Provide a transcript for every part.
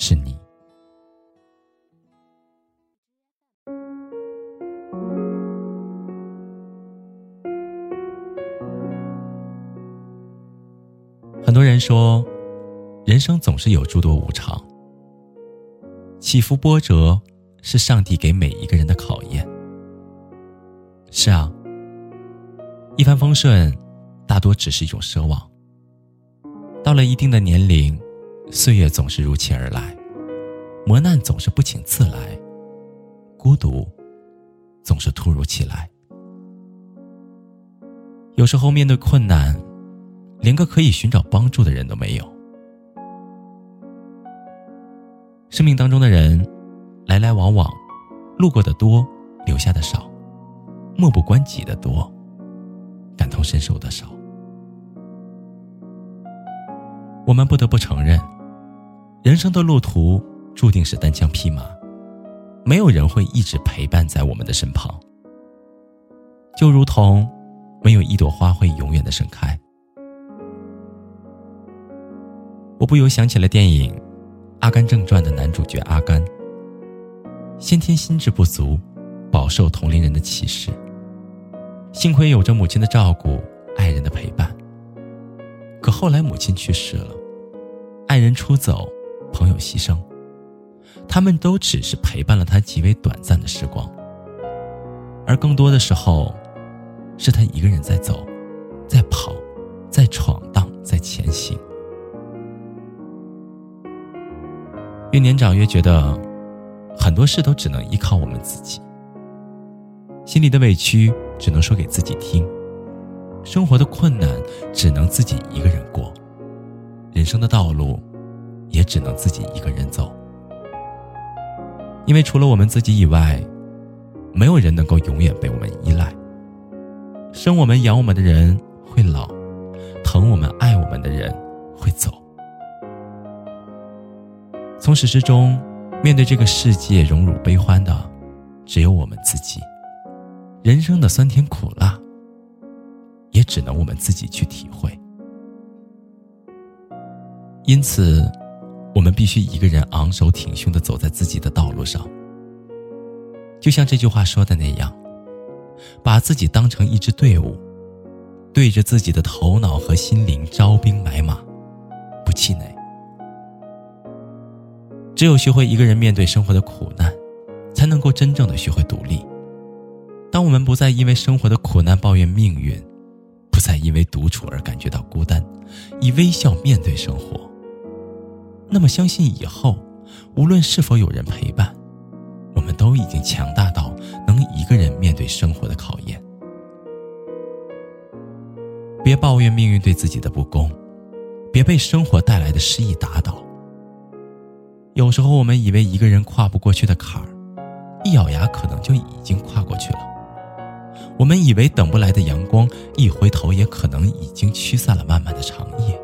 是你。很多人说，人生总是有诸多无常，起伏波折是上帝给每一个人的考验。是啊，一帆风顺大多只是一种奢望。到了一定的年龄，岁月总是如期而来，磨难总是不请自来，孤独总是突如其来。有时候面对困难。连个可以寻找帮助的人都没有。生命当中的人，来来往往，路过的多，留下的少；漠不关己的多，感同身受的少。我们不得不承认，人生的路途注定是单枪匹马，没有人会一直陪伴在我们的身旁。就如同，没有一朵花会永远的盛开。我不由想起了电影《阿甘正传》的男主角阿甘。先天心智不足，饱受同龄人的歧视。幸亏有着母亲的照顾，爱人的陪伴。可后来母亲去世了，爱人出走，朋友牺牲，他们都只是陪伴了他极为短暂的时光。而更多的时候，是他一个人在走，在跑，在闯荡，在前行。越年长越觉得，很多事都只能依靠我们自己。心里的委屈只能说给自己听，生活的困难只能自己一个人过，人生的道路也只能自己一个人走。因为除了我们自己以外，没有人能够永远被我们依赖。生我们养我们的人会老，疼我们爱我们的人会走。从始至终，面对这个世界荣辱悲欢的，只有我们自己。人生的酸甜苦辣，也只能我们自己去体会。因此，我们必须一个人昂首挺胸的走在自己的道路上。就像这句话说的那样，把自己当成一支队伍，对着自己的头脑和心灵招兵买马，不气馁。只有学会一个人面对生活的苦难，才能够真正的学会独立。当我们不再因为生活的苦难抱怨命运，不再因为独处而感觉到孤单，以微笑面对生活，那么相信以后，无论是否有人陪伴，我们都已经强大到能一个人面对生活的考验。别抱怨命运对自己的不公，别被生活带来的失意打倒。有时候我们以为一个人跨不过去的坎儿，一咬牙可能就已经跨过去了。我们以为等不来的阳光，一回头也可能已经驱散了漫漫的长夜。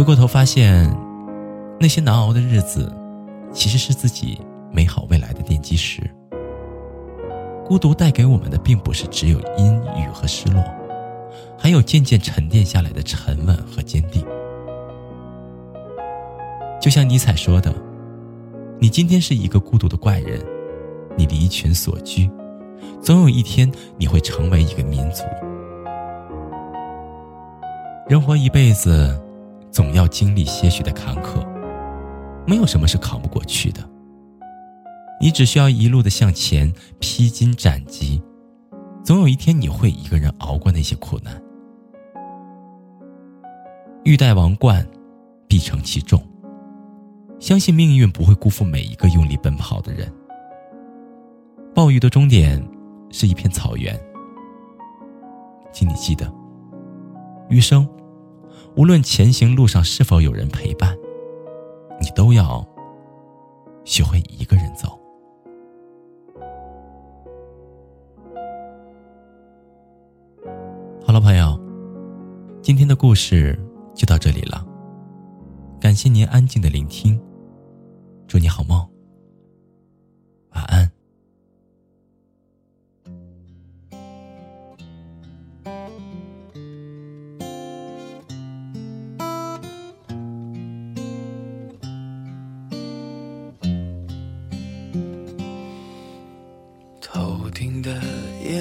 回过头发现，那些难熬的日子，其实是自己美好未来的奠基石。孤独带给我们的，并不是只有阴郁和失落，还有渐渐沉淀下来的沉稳和坚定。就像尼采说的：“你今天是一个孤独的怪人，你离群所居，总有一天你会成为一个民族。人活一辈子，总要经历些许的坎坷，没有什么是扛不过去的。你只需要一路的向前，披荆斩棘，总有一天你会一个人熬过那些苦难。欲戴王冠，必承其重。”相信命运不会辜负每一个用力奔跑的人。暴雨的终点是一片草原，请你记得，余生无论前行路上是否有人陪伴，你都要学会一个人走。好了，朋友，今天的故事就到这里了。感谢您安静的聆听，祝你好梦，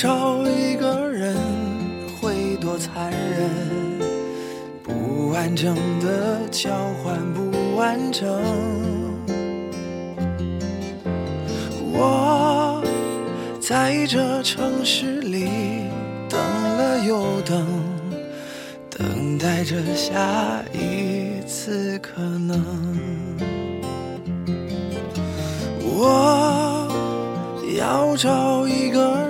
找一个人会多残忍？不完整的交换不完整。我在这城市里等了又等，等待着下一次可能。我要找一个。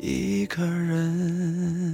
一个人。